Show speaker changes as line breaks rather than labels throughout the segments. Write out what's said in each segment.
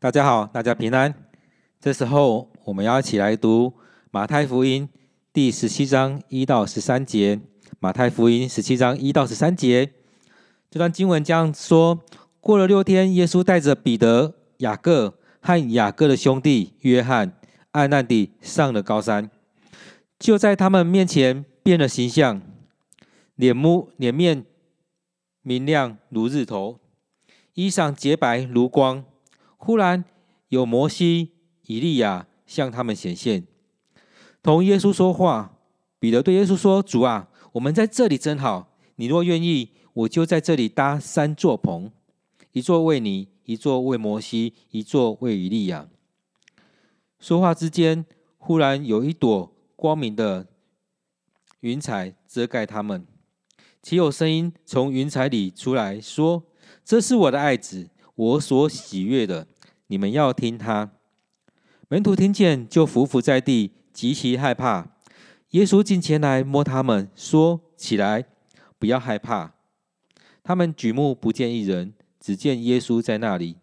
大家好，大家平安。这时候我们要一起来读马太福音第十七章一到十三节。马太福音十七章一到十三节，这段经文这样说：过了六天，耶稣带着彼得、雅各和雅各的兄弟约翰，暗暗地上了高山。就在他们面前变了形象，脸目脸面明亮如日头，衣裳洁白如光。忽然有摩西、以利亚向他们显现，同耶稣说话。彼得对耶稣说：“主啊，我们在这里真好。你若愿意，我就在这里搭三座棚，一座为你，一座为摩西，一座为以利亚。”说话之间，忽然有一朵光明的云彩遮盖他们，且有声音从云彩里出来说：“这是我的爱子。”我所喜悦的，你们要听他。门徒听见，就伏伏在地，极其害怕。耶稣近前来摸他们，说：“起来，不要害怕。”他们举目不见一人，只见耶稣在那里。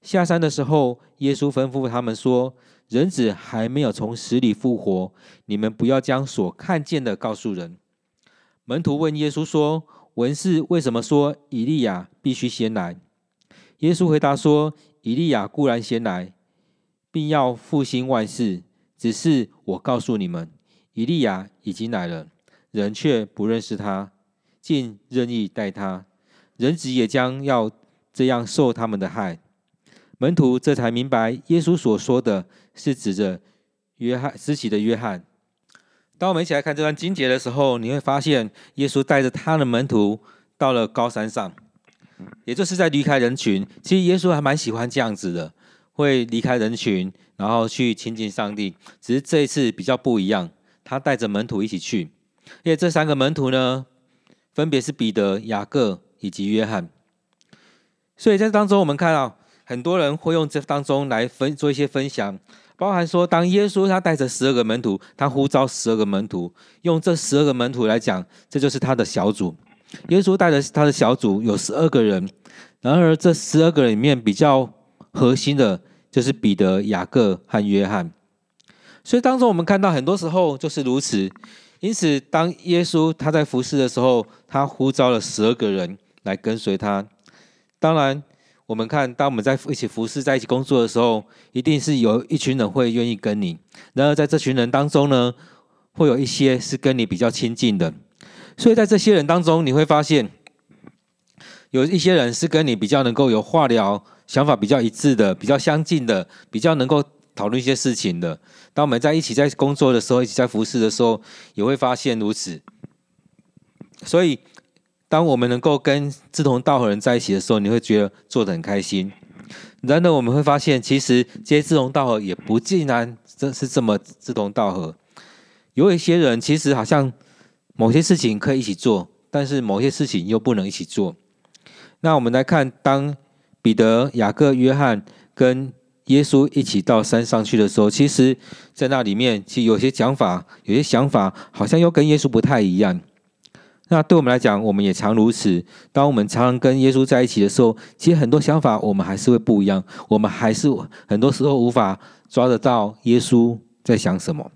下山的时候，耶稣吩咐他们说：“人子还没有从死里复活，你们不要将所看见的告诉人。”门徒问耶稣说：“文士为什么说以利亚必须先来？”耶稣回答说：“以利亚固然先来，并要复兴万事。只是我告诉你们，以利亚已经来了，人却不认识他，竟任意待他。人子也将要这样受他们的害。”门徒这才明白，耶稣所说的是指着约翰施洗的约翰。当我们一起来看这段经节的时候，你会发现，耶稣带着他的门徒到了高山上。也就是在离开人群，其实耶稣还蛮喜欢这样子的，会离开人群，然后去亲近上帝。只是这一次比较不一样，他带着门徒一起去，因为这三个门徒呢，分别是彼得、雅各以及约翰。所以在当中，我们看到很多人会用这当中来分做一些分享，包含说，当耶稣他带着十二个门徒，他呼召十二个门徒，用这十二个门徒来讲，这就是他的小组。耶稣带着他的小组有十二个人，然而这十二个人里面比较核心的就是彼得、雅各和约翰。所以当中我们看到很多时候就是如此。因此，当耶稣他在服侍的时候，他呼召了十二个人来跟随他。当然，我们看当我们在一起服侍、在一起工作的时候，一定是有一群人会愿意跟你。然而在这群人当中呢，会有一些是跟你比较亲近的。所以在这些人当中，你会发现有一些人是跟你比较能够有话聊、想法比较一致的、比较相近的、比较能够讨论一些事情的。当我们在一起在工作的时候，一起在服侍的时候，也会发现如此。所以，当我们能够跟志同道合人在一起的时候，你会觉得做得很开心。然而，我们会发现，其实这些志同道合也不尽然真是这么志同道合。有一些人其实好像。某些事情可以一起做，但是某些事情又不能一起做。那我们来看，当彼得、雅各、约翰跟耶稣一起到山上去的时候，其实，在那里面，其实有些讲法、有些想法，好像又跟耶稣不太一样。那对我们来讲，我们也常如此。当我们常常跟耶稣在一起的时候，其实很多想法我们还是会不一样，我们还是很多时候无法抓得到耶稣在想什么。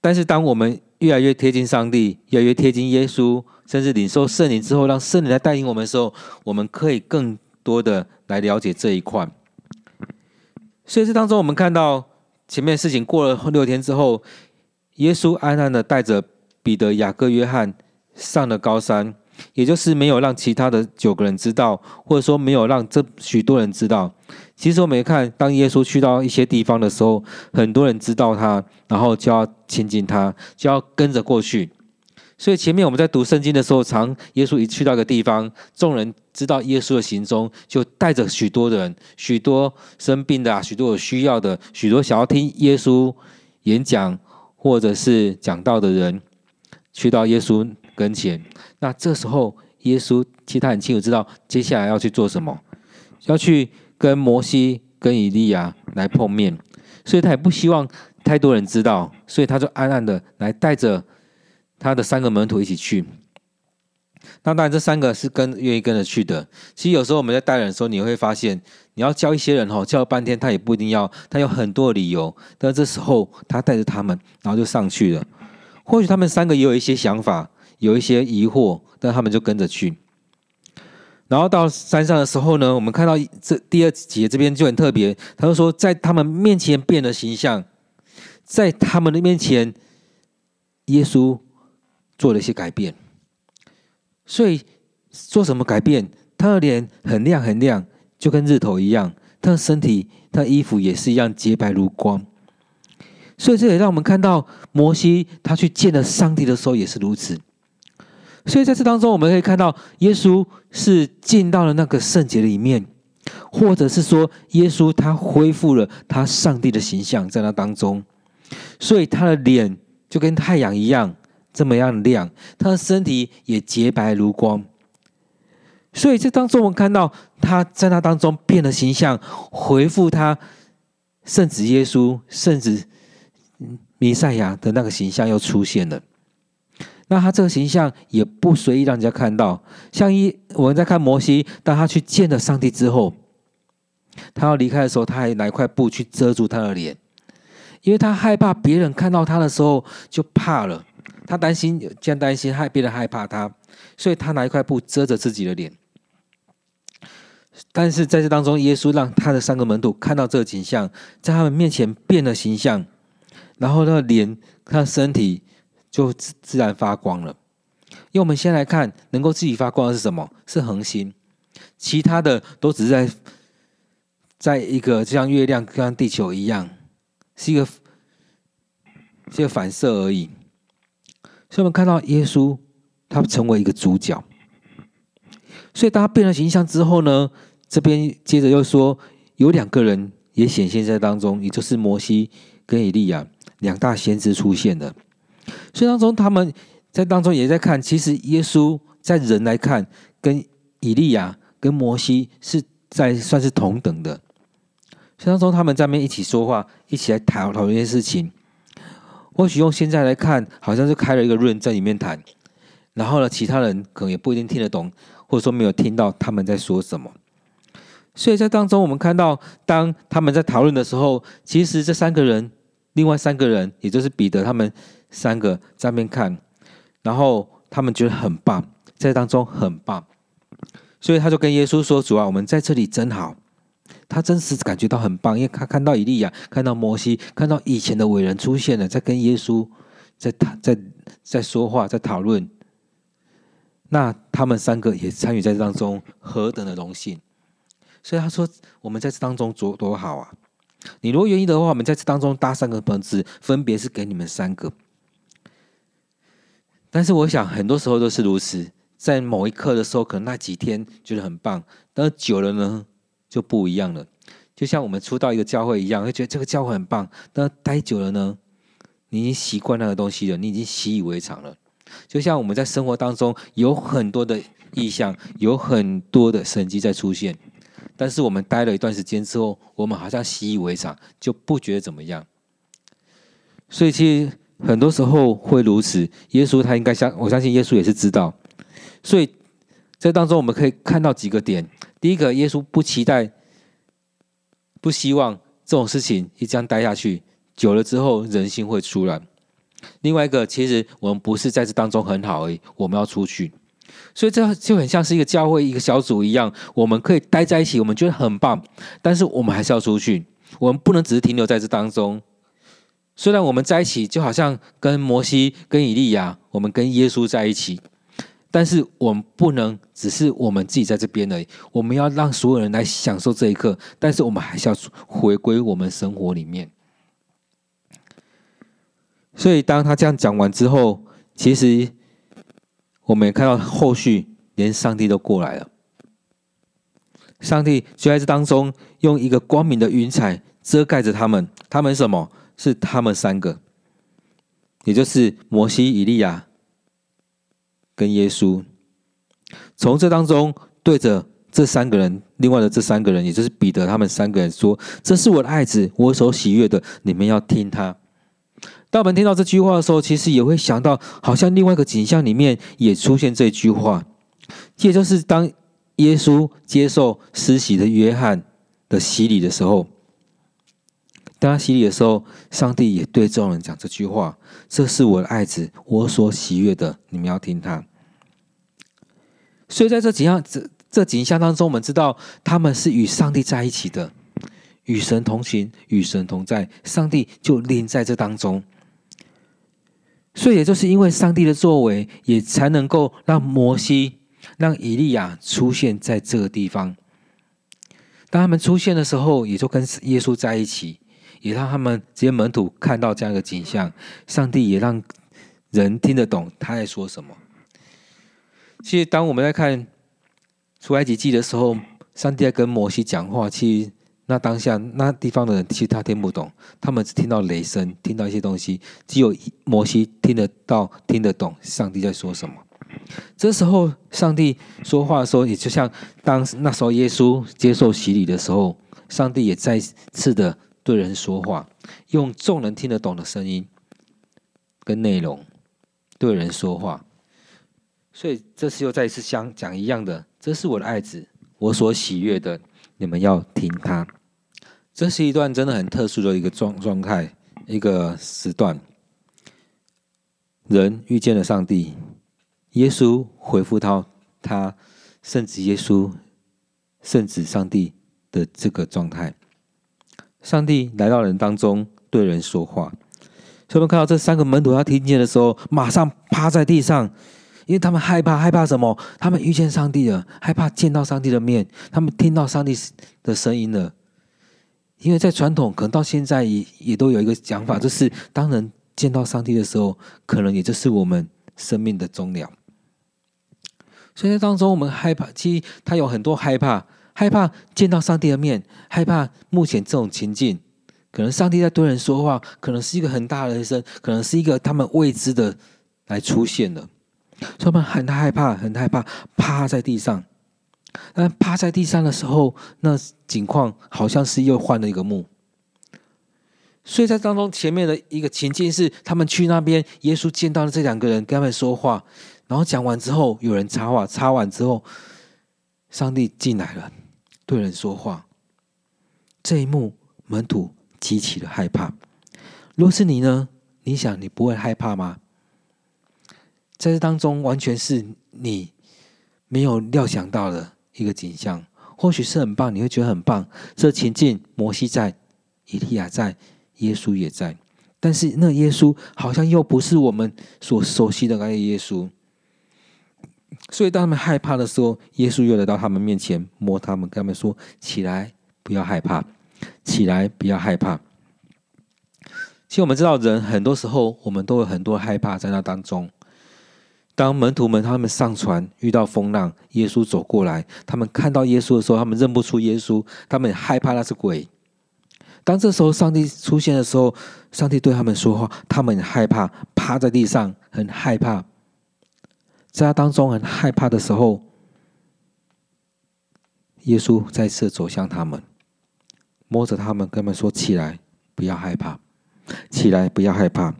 但是，当我们越来越贴近上帝，越来越贴近耶稣，甚至领受圣灵之后，让圣灵来带领我们的时候，我们可以更多的来了解这一块。所以这当中，我们看到前面事情过了六天之后，耶稣暗暗的带着彼得、雅各、约翰上了高山，也就是没有让其他的九个人知道，或者说没有让这许多人知道。其实我们看，当耶稣去到一些地方的时候，很多人知道他，然后就要亲近他，就要跟着过去。所以前面我们在读圣经的时候，常耶稣一去到一个地方，众人知道耶稣的行踪，就带着许多人，许多生病的啊，许多有需要的，许多想要听耶稣演讲或者是讲道的人，去到耶稣跟前。那这时候，耶稣其实他很清楚知道接下来要去做什么，要去。跟摩西、跟以利亚来碰面，所以他也不希望太多人知道，所以他就暗暗的来带着他的三个门徒一起去。那当然，这三个是跟愿意跟着去的。其实有时候我们在带人的时候，你会发现，你要教一些人吼，教了半天他也不一定要，他有很多理由。但这时候他带着他们，然后就上去了。或许他们三个也有一些想法，有一些疑惑，但他们就跟着去。然后到山上的时候呢，我们看到这第二节这边就很特别，他就说在他们面前变了形象，在他们的面前，耶稣做了一些改变。所以做什么改变？他的脸很亮很亮，就跟日头一样；他的身体、他衣服也是一样洁白如光。所以这也让我们看到摩西他去见了上帝的时候也是如此。所以在这当中，我们可以看到耶稣是进到了那个圣洁里面，或者是说耶稣他恢复了他上帝的形象在那当中，所以他的脸就跟太阳一样。这么样亮，他的身体也洁白如光。所以这当中，我们看到他在那当中变了形象，回复他圣子耶稣、圣子弥赛亚的那个形象又出现了。那他这个形象也不随意让人家看到。像一我们在看摩西，当他去见了上帝之后，他要离开的时候，他还拿一块布去遮住他的脸，因为他害怕别人看到他的时候就怕了。他担心，既然担心害别人害怕他，所以他拿一块布遮着自己的脸。但是在这当中，耶稣让他的三个门徒看到这个景象，在他们面前变了形象，然后那个脸、他的身体就自自然发光了。因为我们先来看，能够自己发光的是什么？是恒星，其他的都只是在在一个就像月亮、像地球一样，是一个是一个反射而已。所以，我们看到耶稣，他成为一个主角。所以，当他变了形象之后呢，这边接着又说，有两个人也显现在当中，也就是摩西跟以利亚两大先知出现了。所以，当中他们在当中也在看，其实耶稣在人来看，跟以利亚跟摩西是在算是同等的。所以，当中他们在那边一起说话，一起来讨讨论一些事情。或许用现在来看，好像是开了一个论在里面谈，然后呢，其他人可能也不一定听得懂，或者说没有听到他们在说什么。所以在当中，我们看到，当他们在讨论的时候，其实这三个人，另外三个人，也就是彼得他们三个在那边看，然后他们觉得很棒，在当中很棒，所以他就跟耶稣说：“主啊，我们在这里真好。”他真实感觉到很棒，因为他看到以利亚，看到摩西，看到以前的伟人出现了，在跟耶稣在谈、在在说话、在讨论。那他们三个也参与在这当中，何等的荣幸！所以他说：“我们在这当中做多好啊！你如果愿意的话，我们在这当中搭三个棚子，分别是给你们三个。但是我想，很多时候都是如此，在某一刻的时候，可能那几天觉得很棒，但是久了呢？”就不一样了，就像我们初到一个教会一样，会觉得这个教会很棒。但待久了呢，你已经习惯那个东西了，你已经习以为常了。就像我们在生活当中有很多的异象，有很多的神迹在出现，但是我们待了一段时间之后，我们好像习以为常，就不觉得怎么样。所以其实很多时候会如此。耶稣他应该相，我相信耶稣也是知道。所以在当中我们可以看到几个点。第一个，耶稣不期待、不希望这种事情一这样待下去，久了之后人心会出来。另外一个，其实我们不是在这当中很好而已，我们要出去。所以这就很像是一个教会、一个小组一样，我们可以待在一起，我们觉得很棒，但是我们还是要出去。我们不能只是停留在这当中。虽然我们在一起，就好像跟摩西、跟以利亚，我们跟耶稣在一起。但是我们不能只是我们自己在这边而已，我们要让所有人来享受这一刻。但是我们还是要回归我们生活里面。所以当他这样讲完之后，其实我们也看到后续，连上帝都过来了。上帝就在这当中用一个光明的云彩遮盖着他们。他们什么？是他们三个，也就是摩西、以利亚。跟耶稣，从这当中对着这三个人，另外的这三个人，也就是彼得他们三个人说：“这是我的爱子，我所喜悦的，你们要听他。”当我们听到这句话的时候，其实也会想到，好像另外一个景象里面也出现这句话，也就是当耶稣接受施洗的约翰的洗礼的时候，当他洗礼的时候，上帝也对众人讲这句话：“这是我的爱子，我所喜悦的，你们要听他。”所以在这几样这这景象当中，我们知道他们是与上帝在一起的，与神同行，与神同在，上帝就临在这当中。所以也就是因为上帝的作为，也才能够让摩西。让以利亚出现在这个地方。当他们出现的时候，也就跟耶稣在一起，也让他们这些门徒看到这样一个景象。上帝也让人听得懂他在说什么。其实，当我们在看出埃及记的时候，上帝在跟摩西讲话。其实，那当下那地方的人其实他听不懂，他们只听到雷声，听到一些东西。只有摩西听得到、听得懂上帝在说什么。这时候，上帝说话的时候，也就像当那时候耶稣接受洗礼的时候，上帝也再次的对人说话，用众人听得懂的声音跟内容对人说话。所以这次又再一次相讲一样的，这是我的爱子，我所喜悦的，你们要听他。这是一段真的很特殊的一个状状态，一个时段，人遇见了上帝。耶稣回复到他圣子耶稣、圣子上帝的这个状态。上帝来到人当中，对人说话。所以我们看到这三个门徒，他听见的时候，马上趴在地上，因为他们害怕，害怕什么？他们遇见上帝了，害怕见到上帝的面，他们听到上帝的声音了。因为在传统，可能到现在也也都有一个讲法，就是当人见到上帝的时候，可能也就是我们生命的终了。所以在当中，我们害怕，其实他有很多害怕，害怕见到上帝的面，害怕目前这种情境，可能上帝在对人说话，可能是一个很大的人声，可能是一个他们未知的来出现的，所以他们很害怕，很害怕，趴在地上。但趴在地上的时候，那景况好像是又换了一个幕。所以在当中前面的一个情境是，他们去那边，耶稣见到了这两个人，跟他们说话。然后讲完之后，有人插话，插完之后，上帝进来了，对人说话。这一幕，门徒极其的害怕。若是你呢？你想你不会害怕吗？在这当中，完全是你没有料想到的一个景象。或许是很棒，你会觉得很棒。这情境，摩西在，以利亚在，耶稣也在。但是那耶稣好像又不是我们所熟悉的那个耶稣。所以，当他们害怕的时候，耶稣又来到他们面前，摸他们，跟他们说：“起来，不要害怕，起来，不要害怕。”其实，我们知道，人很多时候，我们都有很多害怕在那当中。当门徒们他们上船遇到风浪，耶稣走过来，他们看到耶稣的时候，他们认不出耶稣，他们害怕那是鬼。当这时候上帝出现的时候，上帝对他们说话，他们很害怕，趴在地上，很害怕。在他当中很害怕的时候，耶稣再次走向他们，摸着他们，跟他们说：“起来，不要害怕，起来，不要害怕。”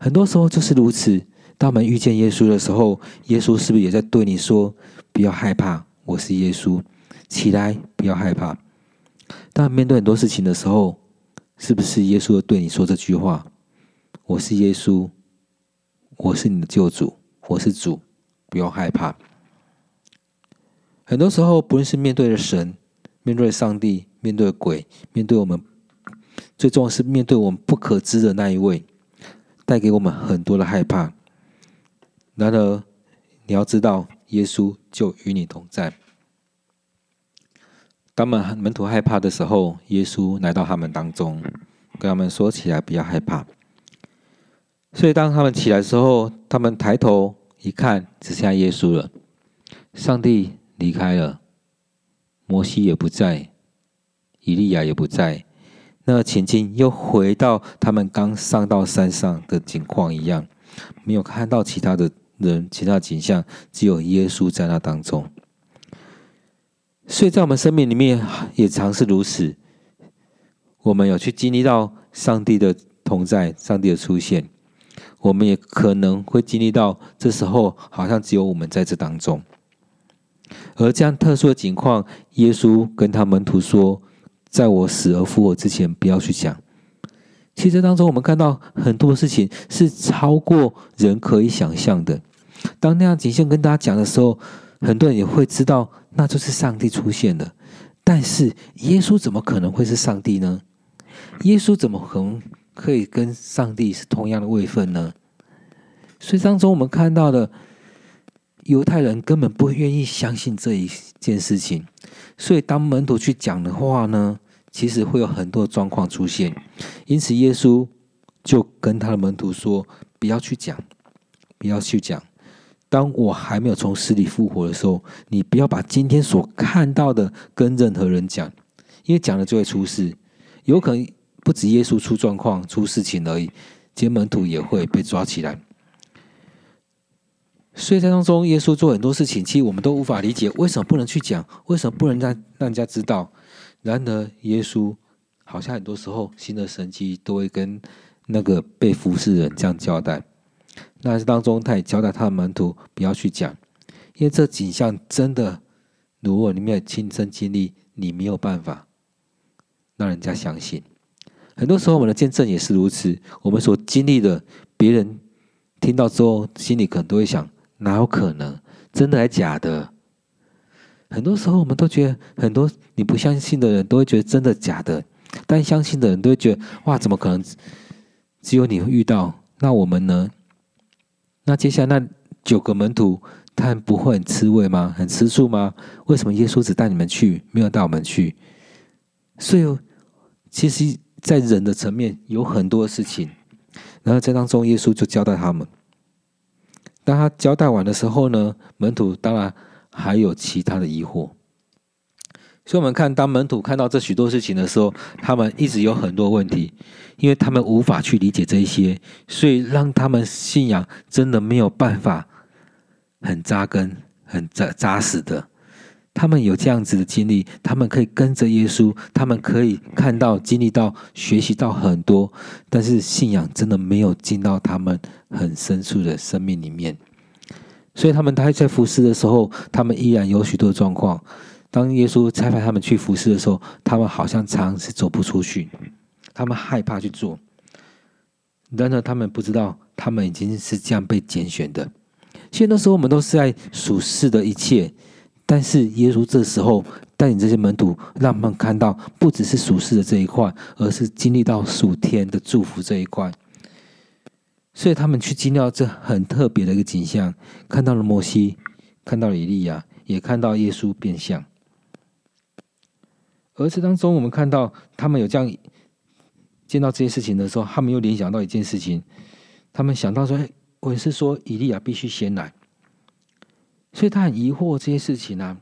很多时候就是如此。当我们遇见耶稣的时候，耶稣是不是也在对你说：“不要害怕，我是耶稣，起来，不要害怕。”当面对很多事情的时候，是不是耶稣对你说这句话：“我是耶稣，我是你的救主，我是主。”不用害怕。很多时候，不论是面对着神、面对上帝、面对鬼、面对我们，最重要是面对我们不可知的那一位，带给我们很多的害怕。然而，你要知道，耶稣就与你同在。当门门徒害怕的时候，耶稣来到他们当中，跟他们说：“起来，不要害怕。”所以，当他们起来的时候，他们抬头。一看，只剩下耶稣了。上帝离开了，摩西也不在，以利亚也不在。那个情境又回到他们刚上到山上的景况一样，没有看到其他的人、其他景象，只有耶稣在那当中。所以在我们生命里面也常是如此。我们有去经历到上帝的同在，上帝的出现。我们也可能会经历到，这时候好像只有我们在这当中。而这样特殊的情况，耶稣跟他门徒说：“在我死而复活之前，不要去讲。”其实当中，我们看到很多事情是超过人可以想象的。当那样景象跟大家讲的时候，很多人也会知道，那就是上帝出现了。但是耶稣怎么可能会是上帝呢？耶稣怎么可能可以跟上帝是同样的位分呢？所以当中我们看到的犹太人根本不愿意相信这一件事情，所以当门徒去讲的话呢，其实会有很多状况出现。因此耶稣就跟他的门徒说：“不要去讲，不要去讲。当我还没有从死里复活的时候，你不要把今天所看到的跟任何人讲，因为讲了就会出事。有可能不止耶稣出状况、出事情而已，接门徒也会被抓起来。”所以在当中，耶稣做很多事情，其实我们都无法理解，为什么不能去讲？为什么不能让让人家知道？然而，耶稣好像很多时候新的神迹都会跟那个被服侍人这样交代。那当中，他也交代他的门徒不要去讲，因为这景象真的，如果你没有亲身经历，你没有办法让人家相信。很多时候，我们的见证也是如此，我们所经历的，别人听到之后，心里可能都会想。哪有可能？真的还假的？很多时候我们都觉得，很多你不相信的人都会觉得真的假的，但相信的人都会觉得，哇，怎么可能？只有你会遇到？那我们呢？那接下来那九个门徒，他们不会很吃味吗？很吃醋吗？为什么耶稣只带你们去，没有带我们去？所以，其实，在人的层面有很多事情，然后在当中，耶稣就交代他们。当他交代完的时候呢，门徒当然还有其他的疑惑。所以，我们看当门徒看到这许多事情的时候，他们一直有很多问题，因为他们无法去理解这一些，所以让他们信仰真的没有办法很扎根、很扎扎实的。他们有这样子的经历，他们可以跟着耶稣，他们可以看到、经历到、学习到很多，但是信仰真的没有进到他们很深处的生命里面。所以他们还在服侍的时候，他们依然有许多状况。当耶稣差派他们去服侍的时候，他们好像常常是走不出去，他们害怕去做。然而他们不知道，他们已经是这样被拣选的。其实那时候我们都是在属世的一切。但是耶稣这时候带领这些门徒，让他们看到不只是属世的这一块，而是经历到属天的祝福这一块。所以他们去经历到这很特别的一个景象，看到了摩西，看到了以利亚，也看到耶稣变相。而这当中，我们看到他们有这样见到这些事情的时候，他们又联想到一件事情，他们想到说：“哎，我是说以利亚必须先来。”所以他很疑惑这些事情啊，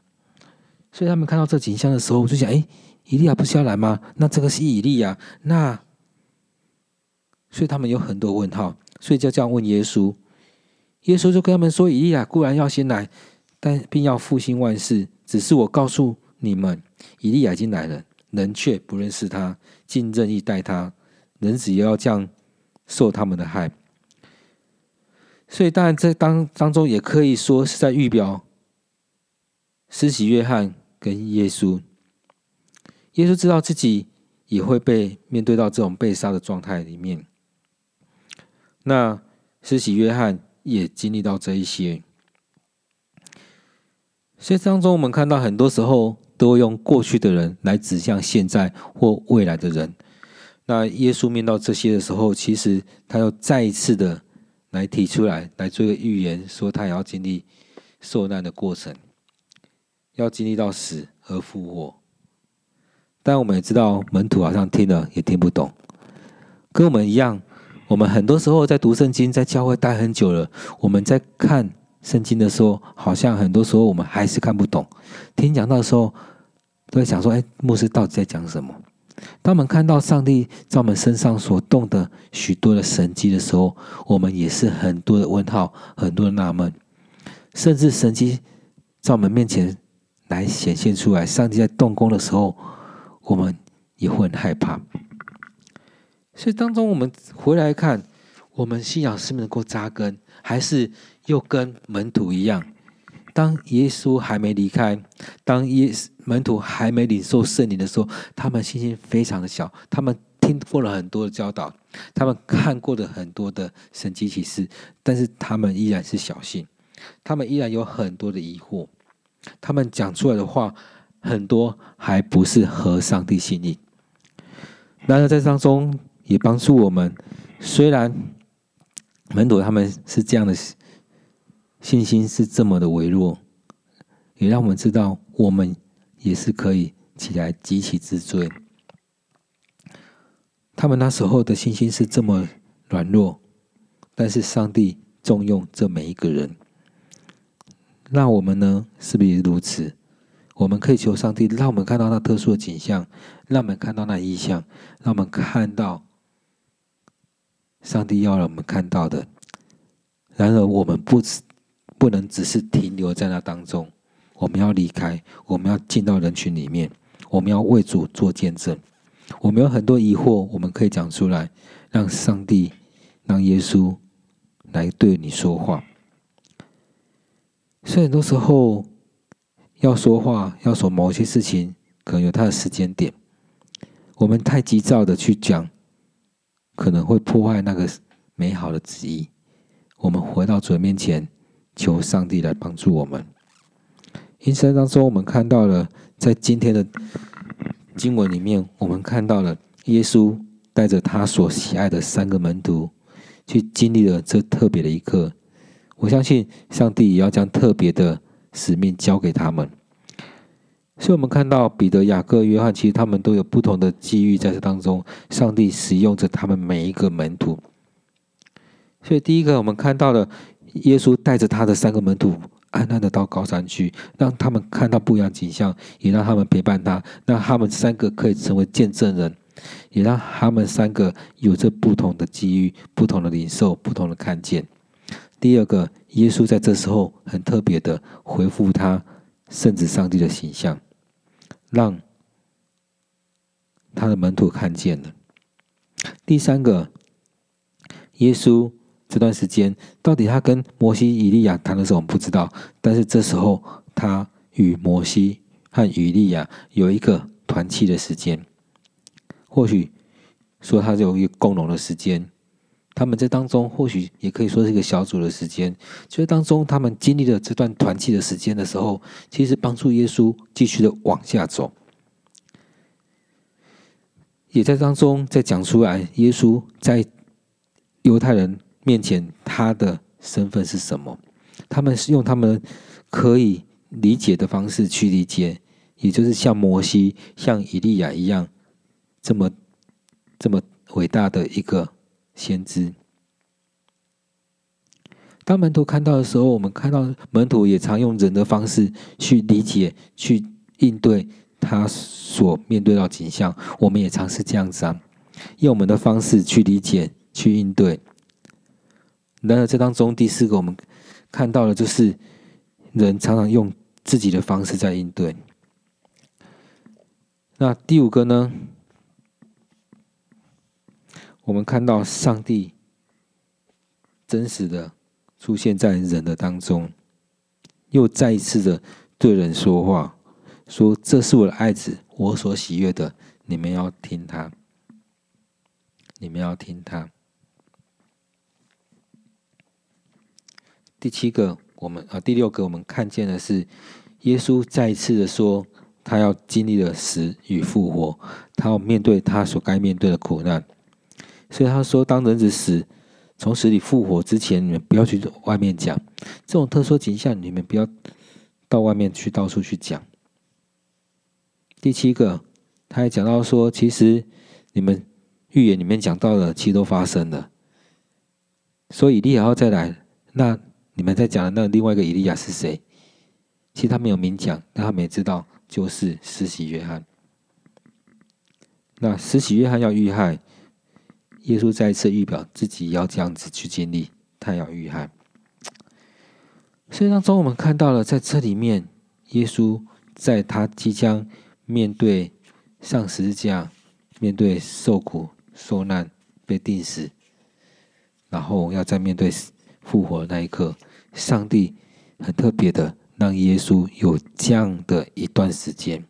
所以他们看到这景象的时候，我就想：哎，以利亚不是要来吗？那这个是以利亚，那所以他们有很多问号，所以就这样问耶稣。耶稣就跟他们说：以利亚固然要先来，但并要复兴万事。只是我告诉你们，以利亚已经来了，人却不认识他，竟任意待他，人子也要这样受他们的害。所以，当然，这当当中也可以说是在预表施洗约翰跟耶稣。耶稣知道自己也会被面对到这种被杀的状态里面。那施洗约翰也经历到这一些。所以当中，我们看到很多时候都会用过去的人来指向现在或未来的人。那耶稣面对这些的时候，其实他又再一次的。来提出来，来做一个预言，说他也要经历受难的过程，要经历到死而复活。但我们也知道，门徒好像听了也听不懂，跟我们一样。我们很多时候在读圣经，在教会待很久了，我们在看圣经的时候，好像很多时候我们还是看不懂。听讲到的时候，都在想说：“哎，牧师到底在讲什么？”当我们看到上帝在我们身上所动的许多的神迹的时候，我们也是很多的问号，很多的纳闷，甚至神迹在我们面前来显现出来，上帝在动工的时候，我们也会很害怕。所以当中我们回来看，我们信仰是不是能够扎根，还是又跟门徒一样，当耶稣还没离开，当耶门徒还没领受圣灵的时候，他们信心非常的小。他们听过了很多的教导，他们看过了很多的神迹奇事，但是他们依然是小信，他们依然有很多的疑惑。他们讲出来的话，很多还不是合上帝心意。然而在当中也帮助我们，虽然门徒他们是这样的。信心是这么的微弱，也让我们知道，我们也是可以起来急起直追。他们那时候的信心是这么软弱，但是上帝重用这每一个人。那我们呢？是不是如此？我们可以求上帝，让我们看到那特殊的景象，让我们看到那异象，让我们看到上帝要让我们看到的。然而，我们不知。不能只是停留在那当中，我们要离开，我们要进到人群里面，我们要为主做见证。我们有很多疑惑，我们可以讲出来，让上帝、让耶稣来对你说话。所以很多时候要说话，要说某些事情，可能有它的时间点。我们太急躁的去讲，可能会破坏那个美好的旨意。我们回到主的面前。求上帝来帮助我们。因此当中，我们看到了在今天的经文里面，我们看到了耶稣带着他所喜爱的三个门徒，去经历了这特别的一刻。我相信上帝也要将特别的使命交给他们。所以，我们看到彼得、雅各、约翰，其实他们都有不同的际遇在这当中。上帝使用着他们每一个门徒。所以，第一个我们看到了。耶稣带着他的三个门徒安安的到高山去，让他们看到不一样的景象，也让他们陪伴他，让他们三个可以成为见证人，也让他们三个有着不同的机遇、不同的领受、不同的看见。第二个，耶稣在这时候很特别的回复他圣子上帝的形象，让他的门徒看见了。第三个，耶稣。这段时间，到底他跟摩西、以利亚谈的时候，我不知道。但是这时候，他与摩西和以利亚有一个团契的时间，或许说他有一个共荣的时间。他们在当中，或许也可以说是一个小组的时间。就在当中，他们经历了这段团契的时间的时候，其实帮助耶稣继续的往下走，也在当中再讲出来，耶稣在犹太人。面前，他的身份是什么？他们是用他们可以理解的方式去理解，也就是像摩西、像以利亚一样，这么这么伟大的一个先知。当门徒看到的时候，我们看到门徒也常用人的方式去理解、去应对他所面对到景象。我们也尝试这样子啊，用我们的方式去理解、去应对。然而，这当中第四个我们看到的，就是人常常用自己的方式在应对。那第五个呢？我们看到上帝真实的出现在人的当中，又再一次的对人说话，说：“这是我的爱子，我所喜悦的，你们要听他，你们要听他。”第七个，我们啊，第六个，我们看见的是耶稣再一次的说，他要经历了死与复活，他要面对他所该面对的苦难。所以他说，当人子死，从死里复活之前，你们不要去外面讲这种特殊景象，你们不要到外面去到处去讲。第七个，他还讲到说，其实你们预言里面讲到的，其实都发生了。所以以利亚要再来，那。你们在讲的那另外一个以利亚是谁？其实他没有明讲，但他们也知道就是施洗约翰。那施洗约翰要遇害，耶稣再一次预表自己要这样子去经历，他要遇害。所以当中我们看到了，在这里面，耶稣在他即将面对上十字架、面对受苦受难、被钉死，然后要在面对复活的那一刻。上帝很特别的让耶稣有这样的一段时间，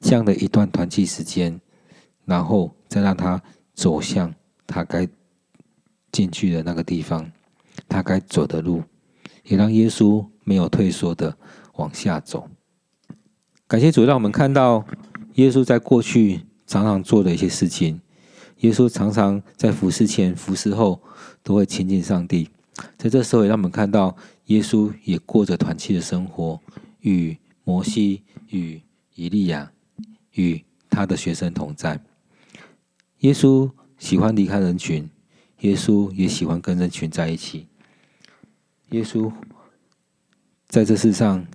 这样的一段团契时间，然后再让他走向他该进去的那个地方，他该走的路，也让耶稣没有退缩的往下走。感谢主，让我们看到耶稣在过去常常做的一些事情。耶稣常常在服侍前、服侍后都会亲近上帝。在这时候，也让我们看到耶稣也过着团契的生活，与摩西、与以利亚、与他的学生同在。耶稣喜欢离开人群，耶稣也喜欢跟人群在一起。耶稣在这世上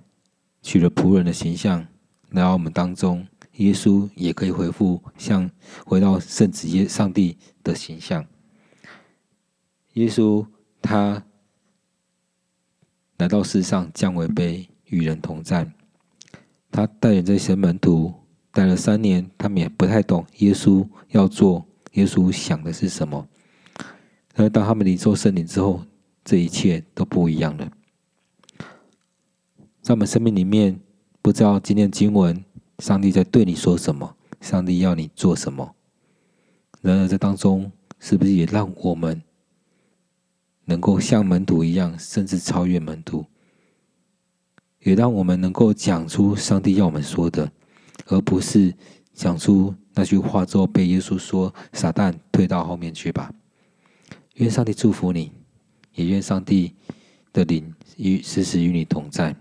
取了仆人的形象。来到我们当中，耶稣也可以回复像回到圣子耶上帝的形象。耶稣他来到世上降为卑，与人同在。他带领这些门徒待了三年，他们也不太懂耶稣要做，耶稣想的是什么。然而当他们领受圣灵之后，这一切都不一样了。在我们生命里面。不知道今天经文，上帝在对你说什么？上帝要你做什么？然而，这当中是不是也让我们能够像门徒一样，甚至超越门徒？也让我们能够讲出上帝要我们说的，而不是讲出那句话之后被耶稣说：“撒旦，退到后面去吧。”愿上帝祝福你，也愿上帝的灵与时时与你同在。